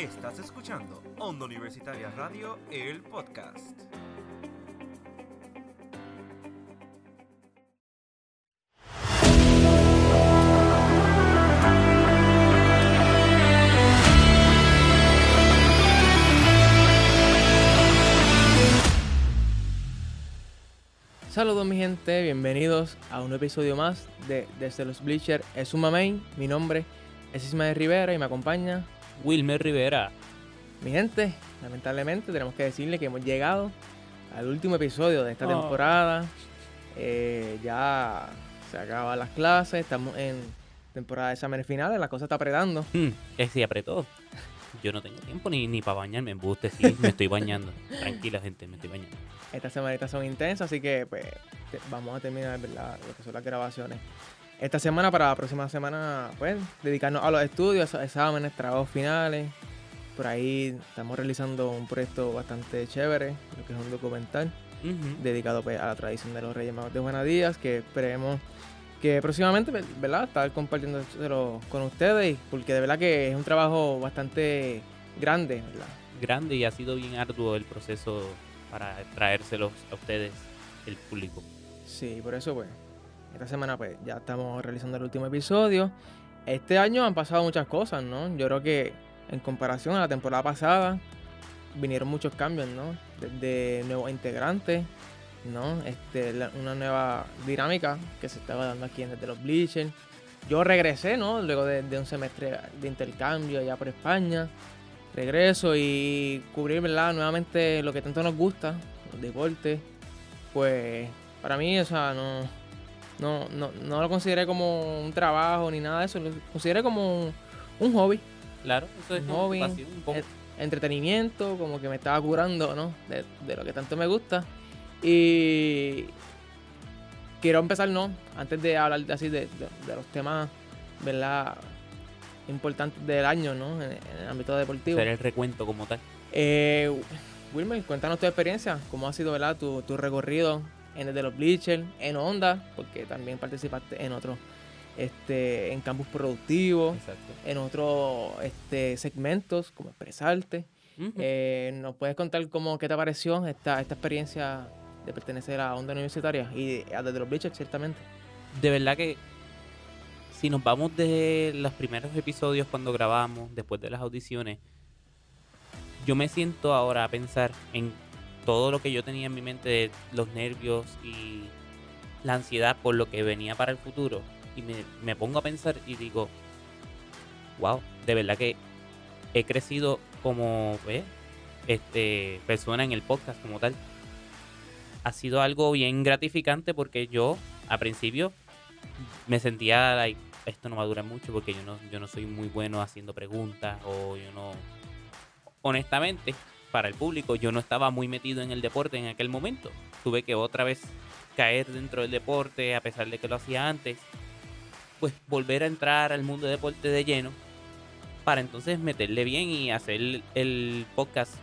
Estás escuchando Onda Universitaria Radio, el podcast. Saludos mi gente, bienvenidos a un episodio más de Desde los Bleachers es un main. Mi nombre es Ismael Rivera y me acompaña Wilmer Rivera. mi gente. Lamentablemente tenemos que decirle que hemos llegado al último episodio de esta Oh. temporada. Eh, ya se acaban las clases, estamos en temporada de exámenes finales, la cosa está apretando. Hmm, es sí, apretó. Yo no tengo tiempo ni, ni para bañarme. Embuste, sí, me estoy bañando. Tranquila, gente, me estoy bañando. Estas semanitas son intensas, así que pues vamos a terminar ¿verdad? lo que son las grabaciones. Esta semana para la próxima semana, pues, dedicarnos a los estudios, a exámenes, trabajos finales. Por ahí estamos realizando un proyecto bastante chévere, lo que es un documental dedicado pues, a la tradición de los Reyes Magos de Juana Díaz, que esperemos que próximamente, ¿verdad?, estar compartiéndolo con ustedes, porque de verdad que es un trabajo bastante grande, ¿verdad? Grande y ha sido bien arduo el proceso para traérselos a ustedes, el público. Sí, por eso pues, esta semana pues ya estamos realizando el último episodio. Este año han pasado muchas cosas, ¿no? Yo creo que en comparación a la temporada pasada vinieron muchos cambios, ¿no? Desde nuevos integrantes, ¿no? Este, una nueva dinámica que se estaba dando aquí desde los Bleachers. Yo regresé, ¿no? Luego de, de un semestre de intercambio allá por España. Regreso y cubrir, ¿verdad? Nuevamente lo que tanto nos gusta, los deportes. Pues para mí, o sea, no, no, no, no lo consideré como un trabajo ni nada de eso. Lo consideré como un, un hobby, Claro, eso es Un hobby, pasión, un poco. entretenimiento, como que me estaba curando, ¿no? De, de lo que tanto me gusta. Y quiero empezar, ¿no? Antes de hablar de, así de, de- de los temas, ¿verdad? Importantes del año, ¿no? En, en el ámbito deportivo. hacer el recuento como tal. Eh, Wilmer, cuéntanos tu experiencia, cómo ha sido ¿verdad? Tu, tu recorrido en el de los Bleachers, en Honda, porque también participaste en otros, este, en campus productivos, Exacto. en otros este, segmentos, como expresarte. Eh, ¿Nos puedes contar cómo, qué te pareció esta, esta experiencia de pertenecer a Onda Universitaria y a desde los Bleachers, ciertamente? de verdad que si nos vamos de los primeros episodios cuando grabamos, después de las audiciones, yo me siento ahora a pensar en todo lo que yo tenía en mi mente de los nervios y la ansiedad por lo que venía para el futuro. Y me, me pongo a pensar y digo, wow, de verdad que he crecido como pues, este, persona en el podcast como tal. Ha sido algo bien gratificante porque yo, a principio, me sentía like, esto no va a durar mucho porque yo no, yo no soy muy bueno haciendo preguntas o yo no... Honestamente, para el público, yo no estaba muy metido en el deporte en aquel momento. Tuve que otra vez caer dentro del deporte a pesar de que lo hacía antes. Pues volver a entrar al mundo del deporte de lleno para entonces meterle bien y hacer el, podcast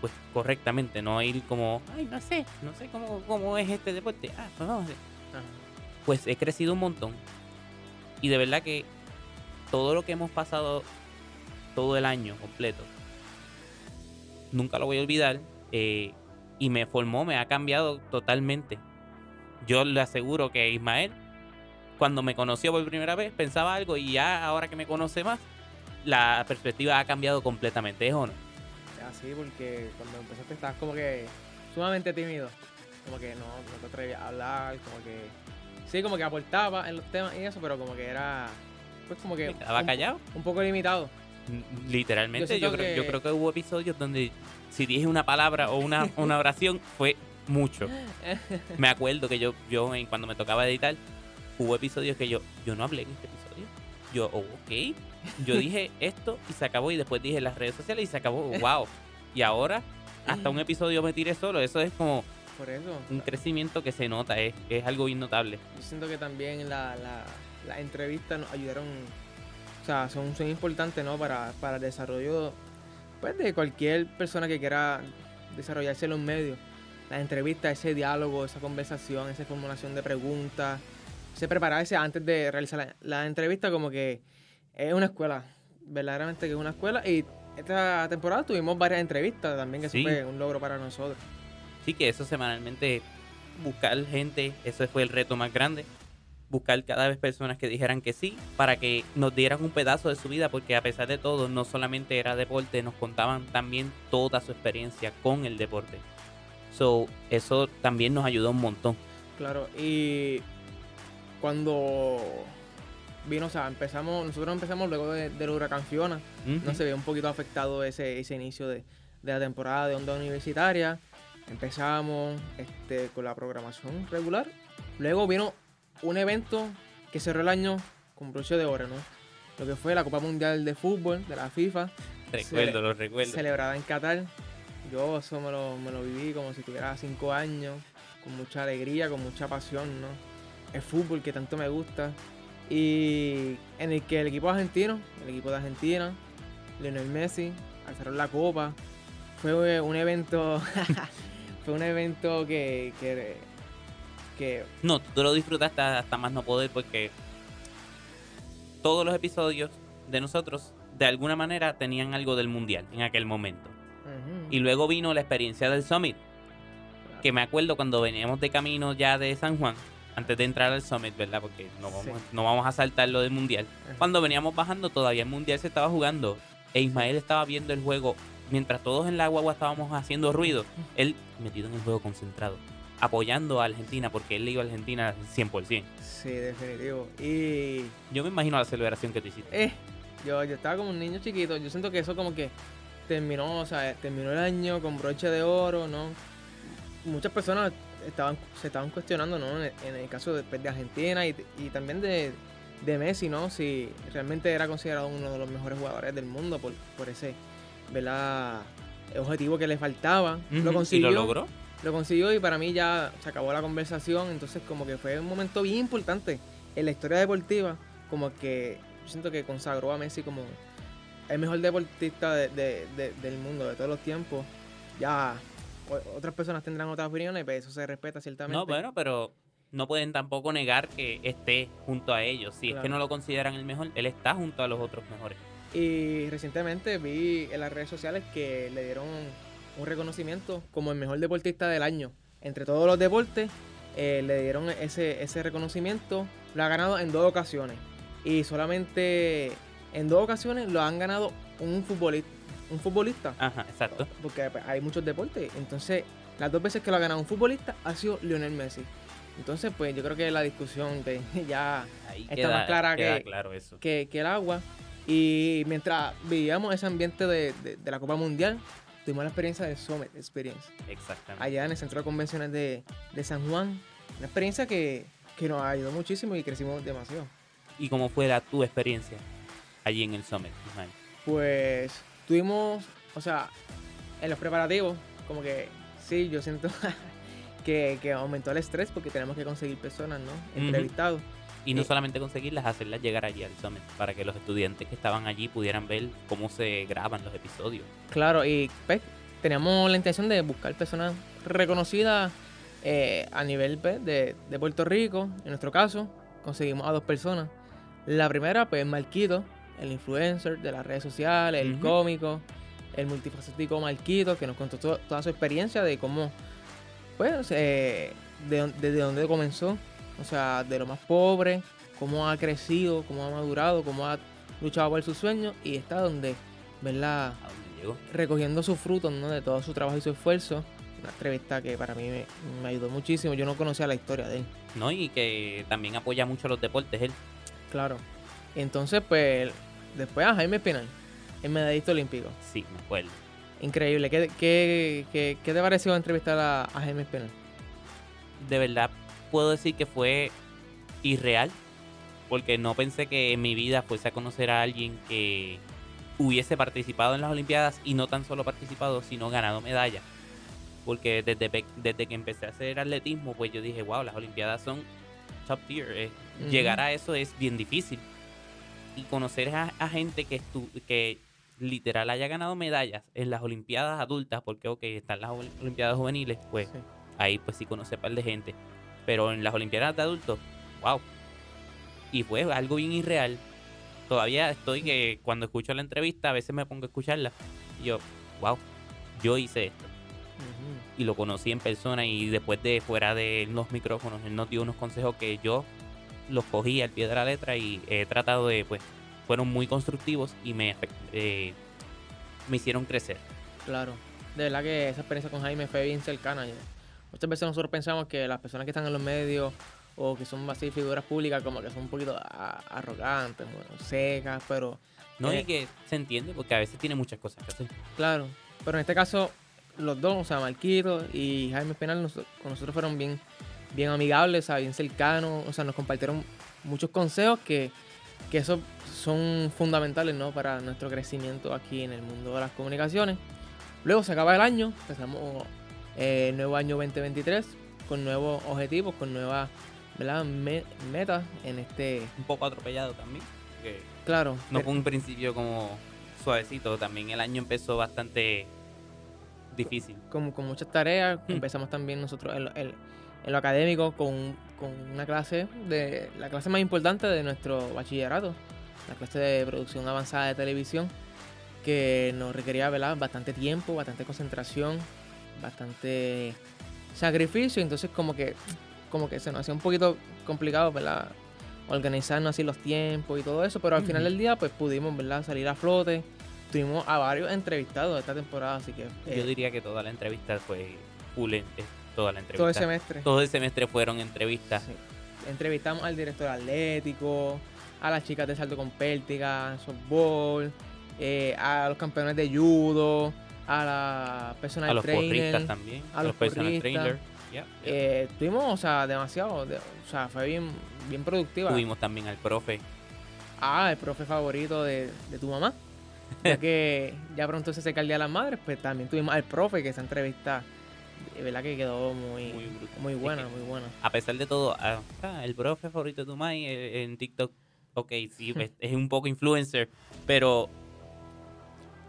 pues correctamente, no ir como, ay, no sé, no sé cómo, cómo es este deporte. Ah, pues vamos a hacer pues he crecido un montón. Y de verdad que todo lo que hemos pasado todo el año completo, nunca lo voy a olvidar. eh, y me formó, me ha cambiado totalmente. Yo le aseguro que Ismael, cuando me conoció por primera vez, pensaba algo y ya ahora que me conoce más, la perspectiva ha cambiado completamente, ¿es o no? Así, porque cuando empezaste estabas como que sumamente tímido. Como que no, no te atrevías a hablar, como que... Sí, como que aportaba en los temas y eso, pero como que era... Pues como que... Un- callado. Un poco limitado. Literalmente, Yo yo, creo, yo que- creo que hubo episodios donde si dije una palabra o una, una oración fue mucho. Me acuerdo que yo, yo cuando me tocaba editar, hubo episodios que yo, yo no hablé en este episodio. Yo, oh, ok. Yo dije esto y se acabó y después dije las redes sociales y se acabó. Wow. Y ahora, hasta un episodio me tiré solo. Eso es como Por eso. un crecimiento que se nota, es, es algo bien notable. Yo siento que también la, la, las entrevistas nos ayudaron, o sea, son, son importantes, ¿no? Para, para el desarrollo, pues, de cualquier persona que quiera desarrollarse en los medios. Las entrevistas, ese diálogo, esa conversación, esa formulación de preguntas, ese prepararse antes de realizar la, la entrevista como que es una escuela, verdaderamente que es una escuela y esta temporada tuvimos varias entrevistas también, que eso Sí. fue un logro para nosotros. Sí, que eso semanalmente, buscar gente, ese fue el reto más grande. Buscar cada vez personas que dijeran que sí, para que nos dieran un pedazo de su vida, porque a pesar de todo, no solamente era deporte, nos contaban también toda su experiencia con el deporte. So, eso también nos ayudó un montón. Claro, y cuando vino, o sea, empezamos, nosotros empezamos luego de- del huracán Fiona, no se ve un poquito afectado ese, ese inicio de, de la temporada de onda universitaria. Empezamos este, con la programación regular. Luego vino un evento que cerró el año con broche de oro, ¿no? Lo que fue la Copa Mundial de Fútbol de la FIFA, Recuerdo, lo recuerdo. celebrada en Qatar. Yo eso me lo, me lo viví como si tuviera cinco años, con mucha alegría, con mucha pasión, ¿no? El fútbol que tanto me gusta. Y en el que el equipo argentino, el equipo de Argentina, Lionel Messi, alzaron la copa. Fue un evento, fue un evento que, que, que No, tú lo disfrutaste hasta más no poder porque todos los episodios de nosotros de alguna manera tenían algo del mundial en aquel momento. Y luego vino la experiencia del Summit, que me acuerdo cuando veníamos de camino ya de San Juan, antes de entrar al Summit, ¿verdad? Porque no vamos, Sí. no vamos a saltar lo del mundial. Cuando veníamos bajando todavía el mundial se estaba jugando e Ismael estaba viendo el juego mientras todos en la guagua estábamos haciendo ruido, él metido en el juego concentrado, apoyando a Argentina porque él le iba a Argentina 100%. Sí, definitivo. Y Yo me imagino la celebración que tú hiciste. Eh, yo, yo estaba como un niño chiquito. Yo siento que eso como que terminó, o sea, terminó el año con broche de oro, ¿no? Muchas personas estaban, se estaban cuestionando, ¿no? En el, en el caso de, pues, de Argentina y, y también de, de Messi, ¿no? Si realmente era considerado uno de los mejores jugadores del mundo por, por ese, ¿verdad? objetivo que le faltaba. Ujú, Lo consiguió. ¿Y lo logró? Lo consiguió y para mí ya se acabó la conversación. Entonces, como que fue un momento bien importante en la historia deportiva. Como que yo siento que consagró a Messi como el mejor deportista de- de- de- del mundo, de todos los tiempos. Ya otras personas tendrán otras opiniones, pero eso se respeta ciertamente. No, bueno, pero no pueden tampoco negar que esté junto a ellos. Si es que no lo consideran el mejor, él está junto a los otros mejores. Y recientemente vi en las redes sociales que le dieron un reconocimiento como el mejor deportista del año. Entre todos los deportes, eh, le dieron ese, ese reconocimiento. Lo ha ganado en dos ocasiones. Y solamente en dos ocasiones lo han ganado un futbolista. Un futbolista. Ajá, exacto. Porque pues, hay muchos deportes. Entonces, las dos veces que lo ha ganado un futbolista ha sido Lionel Messi. Entonces, pues yo creo que la discusión pues, ya Ahí Está queda, más clara que- claro eso. que, que el agua. Y mientras vivíamos ese ambiente de, de- de la Copa Mundial, tuvimos la experiencia del Summit Experience, Exactamente. allá en el Centro de Convenciones de, de San Juan. Una experiencia que, que nos ayudó muchísimo y crecimos demasiado. ¿Y cómo fue la, tu experiencia allí en el Summit, Ismael? Pues tuvimos, o sea, en los preparativos, como que sí, yo siento que, que aumentó el estrés porque tenemos que conseguir personas, ¿no? Entrevistados. Y no Eh. solamente conseguirlas, hacerlas llegar allí al Summit, para que los estudiantes que estaban allí pudieran ver cómo se graban los episodios. Claro, y pues, teníamos la intención de buscar personas reconocidas eh, a nivel pues, de, de Puerto Rico. En nuestro caso, conseguimos a dos personas. La primera, pues, Marquito, el influencer de las redes sociales, el cómico, el multifacético Marquito, que nos contó to- toda su experiencia de cómo, pues, eh, de, desde dónde comenzó. O sea, de lo más pobre, cómo ha crecido, cómo ha madurado, cómo ha luchado por sus sueños y está donde, ¿verdad? ¿A dónde llegó? recogiendo sus frutos ¿no? de todo su trabajo y su esfuerzo. Una entrevista que para mí me, me ayudó muchísimo. Yo no conocía la historia de él, ¿No? Y que también apoya mucho los deportes él. claro. Entonces, pues, después a Jaime Espinal, el medallista olímpico. Sí, me acuerdo. Increíble. ¿Qué, qué, qué, qué te pareció entrevistar a, a Jaime Espinal? de verdad puedo decir que fue irreal, porque no pensé que en mi vida fuese a conocer a alguien que hubiese participado en las Olimpiadas y no tan solo participado, sino ganado medallas. Porque desde, desde que empecé a hacer atletismo, pues yo dije, wow, las Olimpiadas son top tier. eh. Llegar a eso es bien difícil. Y conocer a, a gente que, estu- que literal haya ganado medallas en las Olimpiadas adultas, porque ok, están las Ol- Olimpiadas juveniles, pues Sí. ahí pues sí conocí a par de gente. Pero en las Olimpiadas de adultos, wow. Y fue algo bien irreal. todavía estoy que cuando escucho la entrevista, a veces me pongo a escucharla. Y yo, wow, yo hice esto. Y lo conocí en persona y después de fuera de los micrófonos, él nos dio unos consejos que yo los cogí al pie de la letra y he tratado de, pues, fueron muy constructivos y me, eh, me hicieron crecer. Claro. De verdad que esa experiencia con Jaime fue bien cercana. Yo- Muchas veces nosotros pensamos que las personas que están en los medios o que son así figuras públicas como que son un poquito arrogantes, bueno, secas, pero No, Eh. y que se entiende porque a veces tiene muchas cosas que hacer. claro. Pero en este caso, los dos, o sea, Marquito y Jaime Espinal, nos- con nosotros fueron bien, bien amigables, o sea, bien cercanos, o sea, nos compartieron muchos consejos que, que esos son fundamentales, ¿no? Para nuestro crecimiento aquí en el mundo de las comunicaciones. Luego se acaba el año, empezamos eh, el nuevo año 2023 con nuevos objetivos, con nuevas ¿verdad? Me- metas en este... Un poco atropellado también. que Claro, no fue un principio como suavecito. También el año empezó bastante difícil. con, con muchas tareas. Hmm. Empezamos también nosotros en lo, en- en lo académico con, con una clase de la clase más importante de nuestro bachillerato, la clase de producción avanzada de televisión, que nos requería ¿verdad? bastante tiempo, bastante concentración, bastante sacrificio. Entonces como que como que se nos hacía un poquito complicado, ¿verdad? Organizarnos así los tiempos y todo eso, pero al final del día pues pudimos, ¿verdad? Salir a flote. Tuvimos a varios entrevistados esta temporada, así que Yo eh, diría que toda la entrevista fue full, es toda la entrevista. todo el semestre. Todo el semestre fueron entrevistas. Sí. Entrevistamos al director atlético, a las chicas de salto con pértiga, softball, eh, a los campeones de judo, a la personal a los trainer. porristas también. a los personal trainers. Yeah, yeah. Eh, tuvimos, o sea, demasiado, de- o sea, fue bien, bien productiva. Tuvimos también al profe. Ah, el profe favorito de, de tu mamá. Ya que ya pronto se acerca el Día de las Madres, pues también tuvimos al profe que esa entrevista, de verdad que quedó muy, Muy buena, Es que- muy buena. A pesar de todo, ah, ah, el profe favorito de tu mai eh, en TikTok, ok, sí, es, es un poco influencer, pero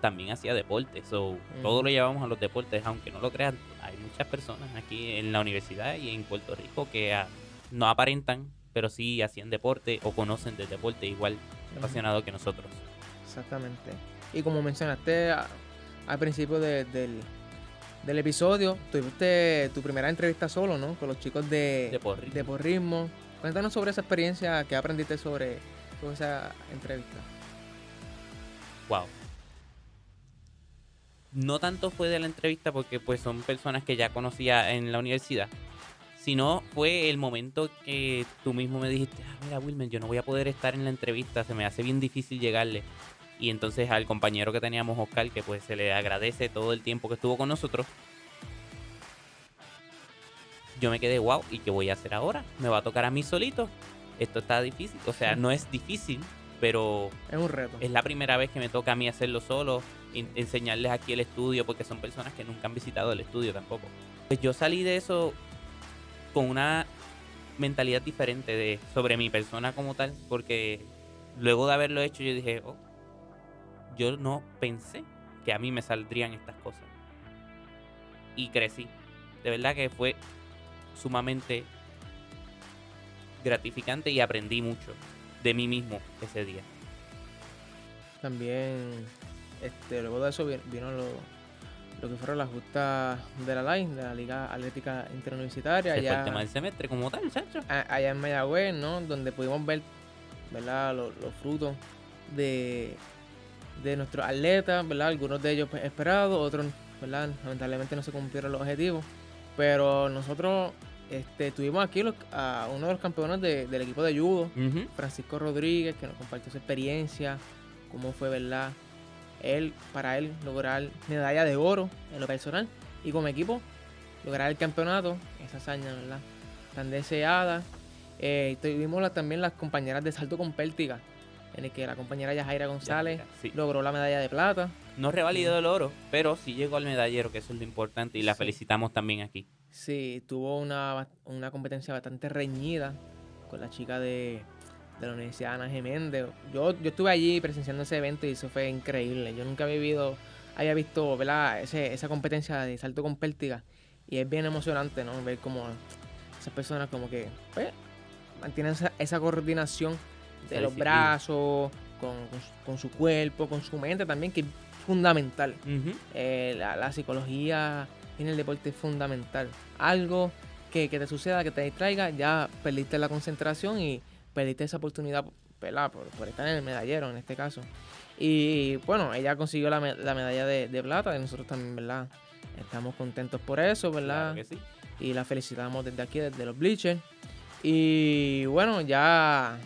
también hacía deporte. So, Todo lo llevamos a los deportes, aunque no lo crean. Hay muchas personas aquí en la universidad y en Puerto Rico que ah, no aparentan, pero sí hacían deporte o conocen de deporte igual apasionado que nosotros. Exactamente. Y como mencionaste a- al principio de- del, del episodio, tuviste tu primera entrevista solo, ¿no? Con los chicos de, De porrismo. de porrismo. Cuéntanos sobre esa experiencia, qué aprendiste sobre, sobre esa entrevista. Wow. No tanto fue de la entrevista porque pues son personas que ya conocía en la universidad, sino fue el momento que tú mismo me dijiste, ah, mira Wilmer, yo no voy a poder estar en la entrevista, se me hace bien difícil llegarle. Y entonces al compañero que teníamos, Oscar, que pues se le agradece todo el tiempo que estuvo con nosotros, yo me quedé, wow, ¿y qué voy a hacer ahora? ¿Me va a tocar a mí solito? Esto está difícil, o sea, no es difícil, pero Es un reto. es la primera vez que me toca a mí hacerlo solo, enseñarles aquí el estudio, porque son personas que nunca han visitado el estudio tampoco. Pues yo salí de eso con una mentalidad diferente de, sobre mi persona como tal, porque luego de haberlo hecho yo dije, oh, yo no pensé que a mí me saldrían estas cosas. Y crecí. De verdad que fue sumamente gratificante y aprendí mucho de mí mismo ese día. También, este, luego de eso vi- vino lo, lo que fueron las justas de la LAI, de la Liga Atlética Interuniversitaria. Fue allá- el tema del semestre como tal, a- allá en Mayagüez, ¿no? Donde pudimos ver, ¿verdad? Los, los frutos de, de nuestros atletas, ¿verdad? Algunos de ellos pues, esperados, otros, ¿verdad? Lamentablemente no se cumplieron los objetivos. Pero nosotros este, tuvimos aquí los- a uno de los campeones de- del equipo de judo. Francisco Rodríguez, que nos compartió su experiencia, cómo fue, ¿verdad? Él, para él, lograr medalla de oro en lo personal y como equipo, lograr el campeonato, esa hazaña, ¿verdad? Tan deseada. Eh, tuvimos la- también las compañeras de salto con pértiga, en el que la compañera Yajaira González sí. logró la medalla de plata. No revalidó el oro, pero sí llegó al medallero, que eso es lo importante, y la Sí. felicitamos también aquí. Sí, tuvo una, una competencia bastante reñida con la chica de, de la Universidad Ana Geméndez. Yo, yo estuve allí presenciando ese evento y eso fue increíble. Yo nunca había vivido, había visto ¿verdad? Ese, esa competencia de salto con pértiga y es bien emocionante, ¿no? Ver como esas personas como que pues, mantienen esa, esa coordinación de los brazos, con, con su- con su cuerpo, con su mente también, que es fundamental. Eh, la, la psicología en el deporte es fundamental. Algo que, que te suceda, que te distraiga, ya perdiste la concentración y perdiste esa oportunidad ¿verdad? Por, por estar en el medallero en este caso. Y bueno, ella consiguió la, me- la medalla de, de plata y nosotros también, ¿verdad? Estamos contentos por eso, ¿verdad? Claro que sí. y la felicitamos desde aquí, desde los bleachers. Y bueno, ya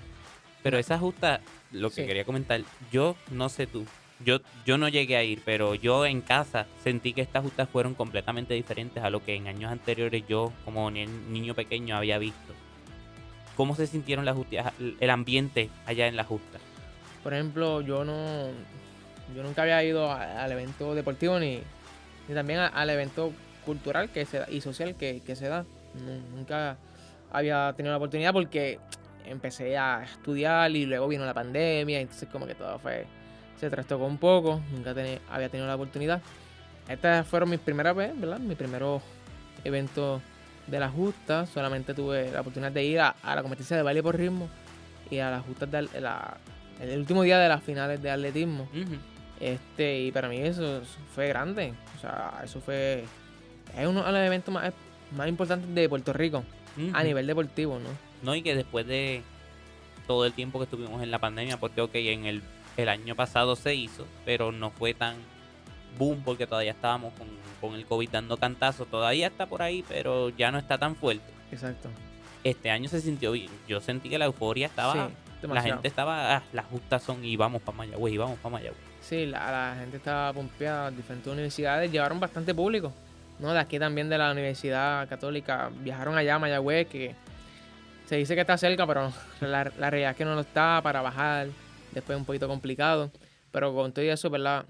Pero esa justa, lo que Sí. quería comentar, yo no sé tú, yo, yo no llegué a ir, pero yo en casa sentí que estas justas fueron completamente diferentes a lo que en años anteriores yo como ni- niño pequeño había visto. ¿Cómo se sintieron las justas, el ambiente allá en la justa? Por ejemplo, yo no. Yo nunca había ido al evento deportivo ni, ni también al evento cultural que se y social que, que se da. Nu- Nunca había tenido la oportunidad porque empecé a estudiar y luego vino la pandemia, entonces como que todo fue. se trastocó un poco. Nunca había tenido la oportunidad. Estas fueron mis primeras veces, ¿verdad? Mi primeros eventos de la justa. Solamente tuve la oportunidad de ir a, a la competencia de baile por ritmo y a las justas de al- la, el último día de las finales de atletismo. Este, y para mí eso fue grande. O sea, eso fue. Es uno de los eventos más, más importantes de Puerto Rico a nivel deportivo, ¿no? No, y que después de todo el tiempo que estuvimos en la pandemia, porque ok, en el, el año pasado se hizo, pero no fue tan boom porque todavía estábamos con, con el COVID dando cantazos, todavía está por ahí, pero ya no está tan fuerte. Exacto. Este año se sintió bien, yo sentí que la euforia estaba, sí, la gente estaba, ah, las justas son y vamos para Mayagüez, y vamos para Mayagüez. Sí, la, la gente estaba pompeada. Diferentes universidades llevaron bastante público. ¿no? De aquí también de la Universidad Católica viajaron allá a Mayagüez, que se dice que está cerca, pero la, la realidad es que no lo está para bajar. Después es un poquito complicado. Pero con todo eso, ¿verdad?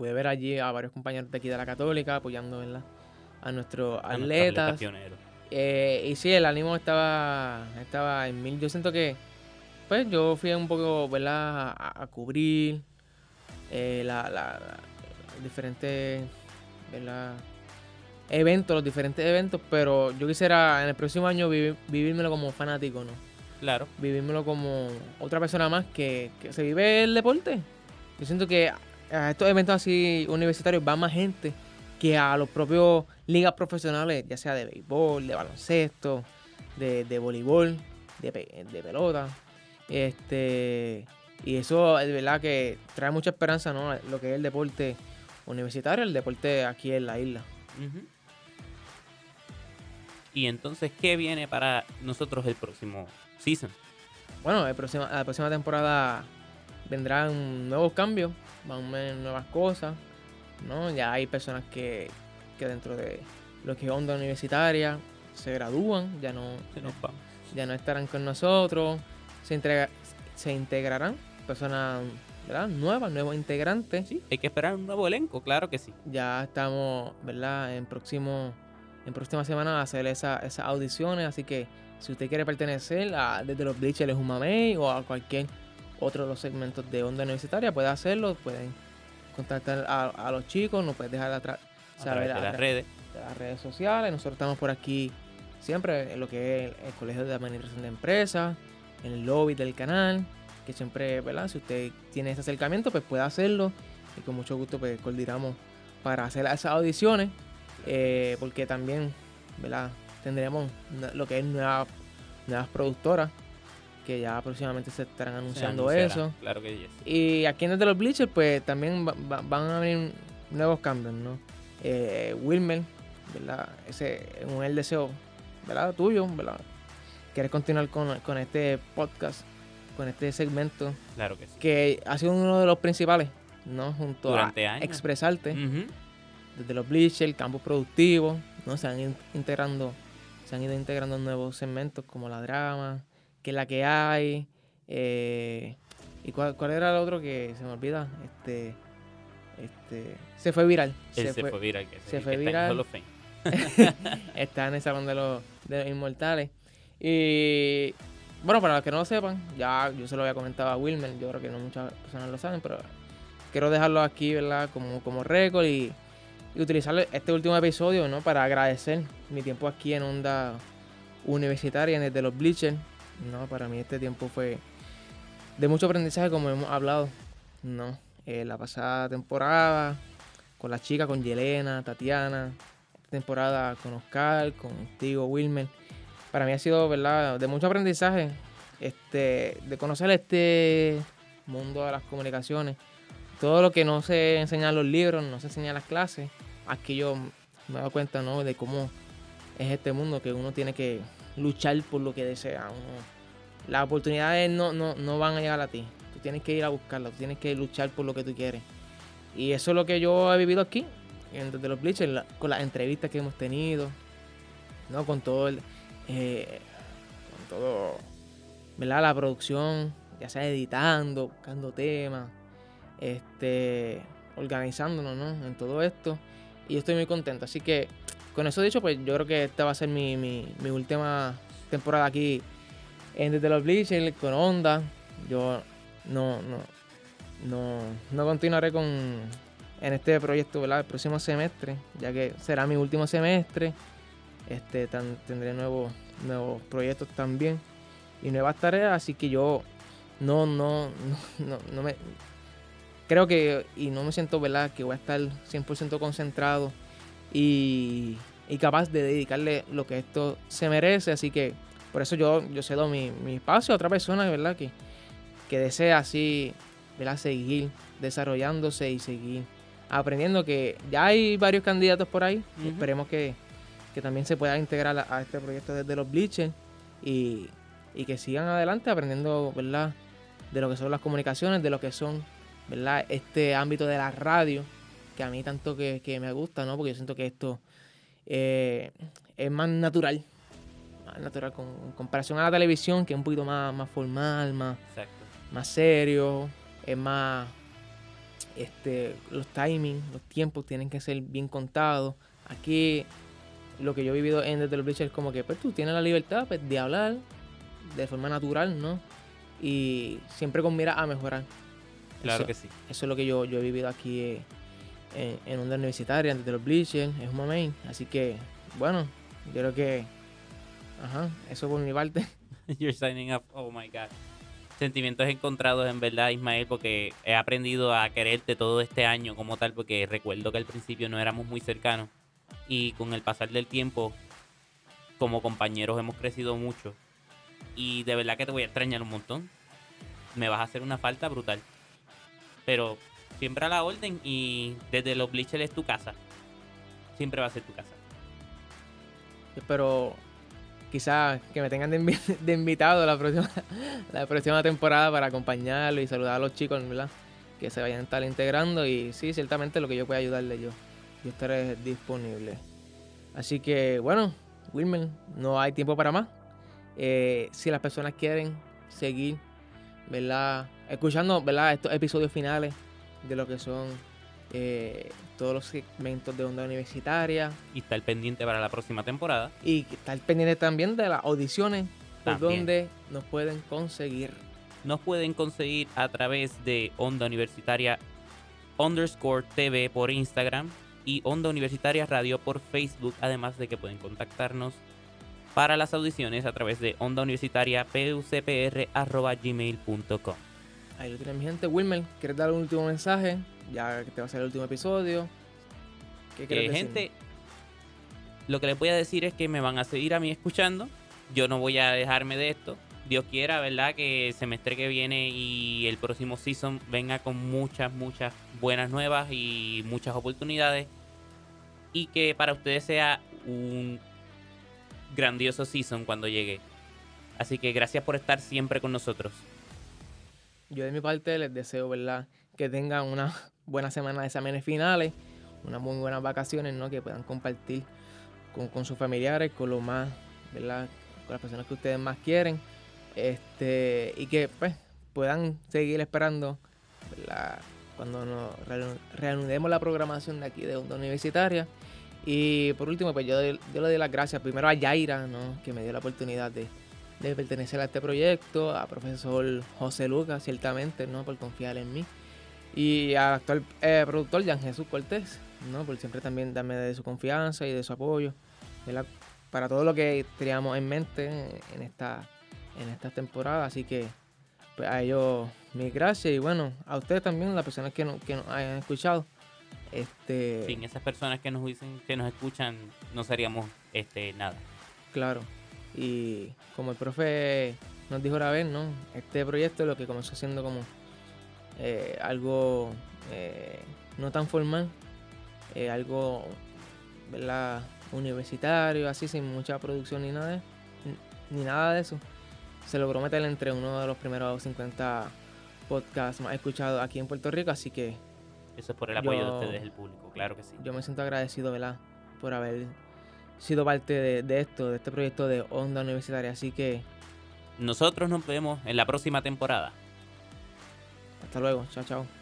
Pude ver allí a varios compañeros de aquí de la Católica apoyando ¿verdad? a nuestros a nuestros atletas. Eh, y sí, el ánimo estaba, estaba en mil. Yo siento que, pues, yo fui un poco, ¿verdad? A, a cubrir eh, la, la- la- los diferentes, ¿verdad? Eventos, los diferentes eventos, pero yo quisiera en el próximo año vivi- vivírmelo como fanático, ¿no? Claro, Vivírmelo como otra persona más que, que se vive el deporte. Yo siento que a estos eventos así universitarios va más gente que a los propios ligas profesionales, ya sea de béisbol, de baloncesto, de, de voleibol, de, pe- de pelota. Este, y eso es verdad que trae mucha esperanza, ¿no? Lo que es el deporte universitario, el deporte aquí en la isla. Y entonces, ¿qué viene para nosotros el próximo season? Bueno, el próxima, la próxima temporada vendrán nuevos cambios, van a nuevas cosas, ¿no? Ya hay personas que, que dentro de lo que es onda universitaria se gradúan, ya no, ya no estarán con nosotros, se, entrega- se integrarán personas ¿verdad? nuevas, nuevos integrantes. Sí, hay que esperar un nuevo elenco, claro que sí. Ya estamos, ¿verdad? En próximo, en próxima semana a hacer esa- esas audiciones, así que si usted quiere pertenecer a desde los Bleachers un Mamey o a cualquier otro de los segmentos de onda universitaria, puede hacerlo, pueden contactar a, a los chicos, nos pueden dejar atrás A través de las redes. de las redes sociales. Nosotros estamos por aquí siempre en lo que es el, el Colegio de Administración de Empresas, en el lobby del canal, que siempre, ¿verdad? Si usted tiene ese acercamiento, pues puede hacerlo y con mucho gusto pues coordinamos para hacer esas audiciones, eh, porque también, ¿verdad? Tendremos lo que es nueva- nuevas productoras que ya próximamente se estarán anunciando eso. Claro que yes. Y aquí en Desde los Bleachers, pues también va- va- van a venir nuevos cambios, ¿no? Eh, Wilmer, ¿verdad? Ese es un el deseo, ¿verdad? Tuyo, ¿verdad? Quieres continuar con, con este podcast, con este segmento, Claro que sí. que ha sido uno de los principales, ¿no? Junto Durante a años. expresarte desde los Bleachers, el campo productivo, ¿no? Se han integrando, se han ido integrando nuevos segmentos como la drama, que la que hay, eh, y cuál, cuál era el otro que se me olvida, este, este, se fue viral, se, fue, viral. Que se fue está en viral. Of Fame. está en el salón de los, de los inmortales, y bueno, para los que no lo sepan, ya yo se lo había comentado a Wilmer, yo creo que no muchas personas lo saben, pero quiero dejarlo aquí, ¿verdad? Como, como récord y, y utilizar este último episodio, ¿no? Para agradecer mi tiempo aquí en Onda Universitaria, desde los Bleachers, ¿no? Para mí este tiempo fue, de mucho aprendizaje como hemos hablado, ¿no? Eh, la pasada temporada con las chicas, con Yelena, Tatiana, esta temporada con Oscar, contigo, Wilmer. Para mí ha sido, ¿verdad?, de mucho aprendizaje, este, de conocer este mundo de las comunicaciones. Todo lo que no se enseña en los libros, no se enseña en las clases, aquí yo me he dado cuenta, ¿no?, de cómo es este mundo que uno tiene que luchar por lo que desea. las oportunidades no, no, no van a llegar a ti. Tú tienes que ir a buscarlas, tú tienes que luchar por lo que tú quieres. Y eso es lo que yo he vivido aquí, desde los Bleachers, con las entrevistas que hemos tenido, ¿no? Con todo el, eh, con todo, ¿verdad? La producción, ya sea editando, buscando temas, este, organizándonos, ¿no? En todo esto. Y yo estoy muy contento. Así que, con eso dicho, pues yo creo que esta va a ser mi, mi, última temporada aquí en Desde los Bleachers, con Onda. Yo no, no, no, no continuaré con en este proyecto el próximo semestre, ya que será mi último semestre. Este, tendré nuevos, nuevos proyectos también y nuevas tareas, así que yo no, no, no, no, me creo que y no me siento verdad que voy a estar 100% concentrado y, y, capaz de dedicarle lo que esto se merece, así que por eso yo, yo cedo mi, mi espacio a otra persona, ¿verdad? Que, que desea así seguir desarrollándose y seguir aprendiendo que ya hay varios candidatos por ahí. Esperemos que, también se pueda integrar a, este proyecto desde los Bleachers y, que sigan adelante aprendiendo, ¿verdad? De lo que son las comunicaciones, de lo que son, ¿verdad? Este ámbito de la radio, que a mí tanto que, me gusta, ¿no? Porque yo siento que esto eh, es más natural, más natural con, comparación a la televisión, que es un poquito más, más formal, más, más serio, es más, este, los timings, los tiempos tienen que ser bien contados. Aquí lo que yo he vivido en Desde los Bleachers es como que pues, tú tienes la libertad pues, de hablar de forma natural, ¿no? Y siempre con mira a mejorar. Claro que sí. Eso es lo que yo, yo he vivido aquí eh, en, en onda universitaria, desde los Bleachers, es un main. Así que, bueno, yo creo que, ajá, eso por mi parte. You're signing up, oh my god sentimientos encontrados en verdad, Ismael, porque he aprendido a quererte todo este año como tal, porque recuerdo que al principio no éramos muy cercanos y con el pasar del tiempo, como compañeros hemos crecido mucho y de verdad que te voy a extrañar un montón. Me vas a hacer una falta brutal. Pero siempre a la orden y desde los bleachers es tu casa. Siempre va a ser tu casa. Pero quizás que me tengan de, invitado la próxima, la próxima temporada para acompañarlo y saludar a los chicos, ¿verdad? Que se vayan a estar integrando y sí, ciertamente lo que yo pueda ayudarle yo, yo estaré disponible. Así que bueno, Wilmer, no hay tiempo para más. Eh, si las personas quieren seguir, ¿verdad? Escuchando, ¿verdad? Estos episodios finales de lo que son eh, todos los segmentos de onda universitaria. Y estar pendiente para la próxima temporada. Y estar pendiente también de las audiciones, por donde nos pueden conseguir. Nos pueden conseguir a través de Onda Universitaria underscore TV por Instagram y Onda Universitaria Radio por Facebook, además de que pueden contactarnos para las audiciones a través de onda universitaria gmail.com Ahí lo tienen mi gente. Wilmer, ¿quieres dar un último mensaje? ya que te va a ser el último episodio. ¿Qué eh, gente, lo que les voy a decir es que me van a seguir a mí escuchando. Yo no voy a dejarme de esto. Dios quiera, ¿verdad? Que el semestre que viene y el próximo season venga con muchas, muchas buenas nuevas y muchas oportunidades. Y que para ustedes sea un grandioso season cuando llegue. Así que gracias por estar siempre con nosotros. Yo de mi parte les deseo, ¿verdad? Que tengan una buena semana de exámenes finales, unas muy buenas vacaciones, ¿no? Que puedan compartir con, sus familiares, con lo más, ¿verdad? Con las personas que ustedes más quieren. Este, y que pues puedan seguir esperando, Cuando nos reanudemos la programación de aquí de Onda Universitaria. Y por último, pues yo, yo le doy las gracias primero a Yaira, ¿no? Que me dio la oportunidad de, de pertenecer a este proyecto, a profesor José Lucas, ciertamente, ¿no? Por confiar en mí y al actual eh, productor Jan Jesús Cortés, ¿no? por siempre también darme de su confianza y de su apoyo para todo lo que teníamos en mente en esta, en esta temporada. Así que, pues a ellos mil gracias y bueno, a ustedes también, las personas que, no, que nos hayan escuchado. Este, Sin esas personas que nos dicen, que nos escuchan, no seríamos este nada. Claro. Y como el profe nos dijo una vez, ¿no? Este proyecto lo que comenzó siendo como eh, algo eh, no tan formal, eh, algo, ¿verdad? Universitario, así, sin mucha producción ni nada, de- ni nada de eso. Se logró meter entre uno de los primeros 50 podcasts más escuchados aquí en Puerto Rico, así que Eso es por el apoyo Yo- de ustedes, el público, claro que sí. yo me siento agradecido, ¿verdad? Por haber sido parte de, de esto, de este proyecto de Onda Universitaria. Así que Nosotros nos vemos en la próxima temporada. hasta luego. Chao, chao.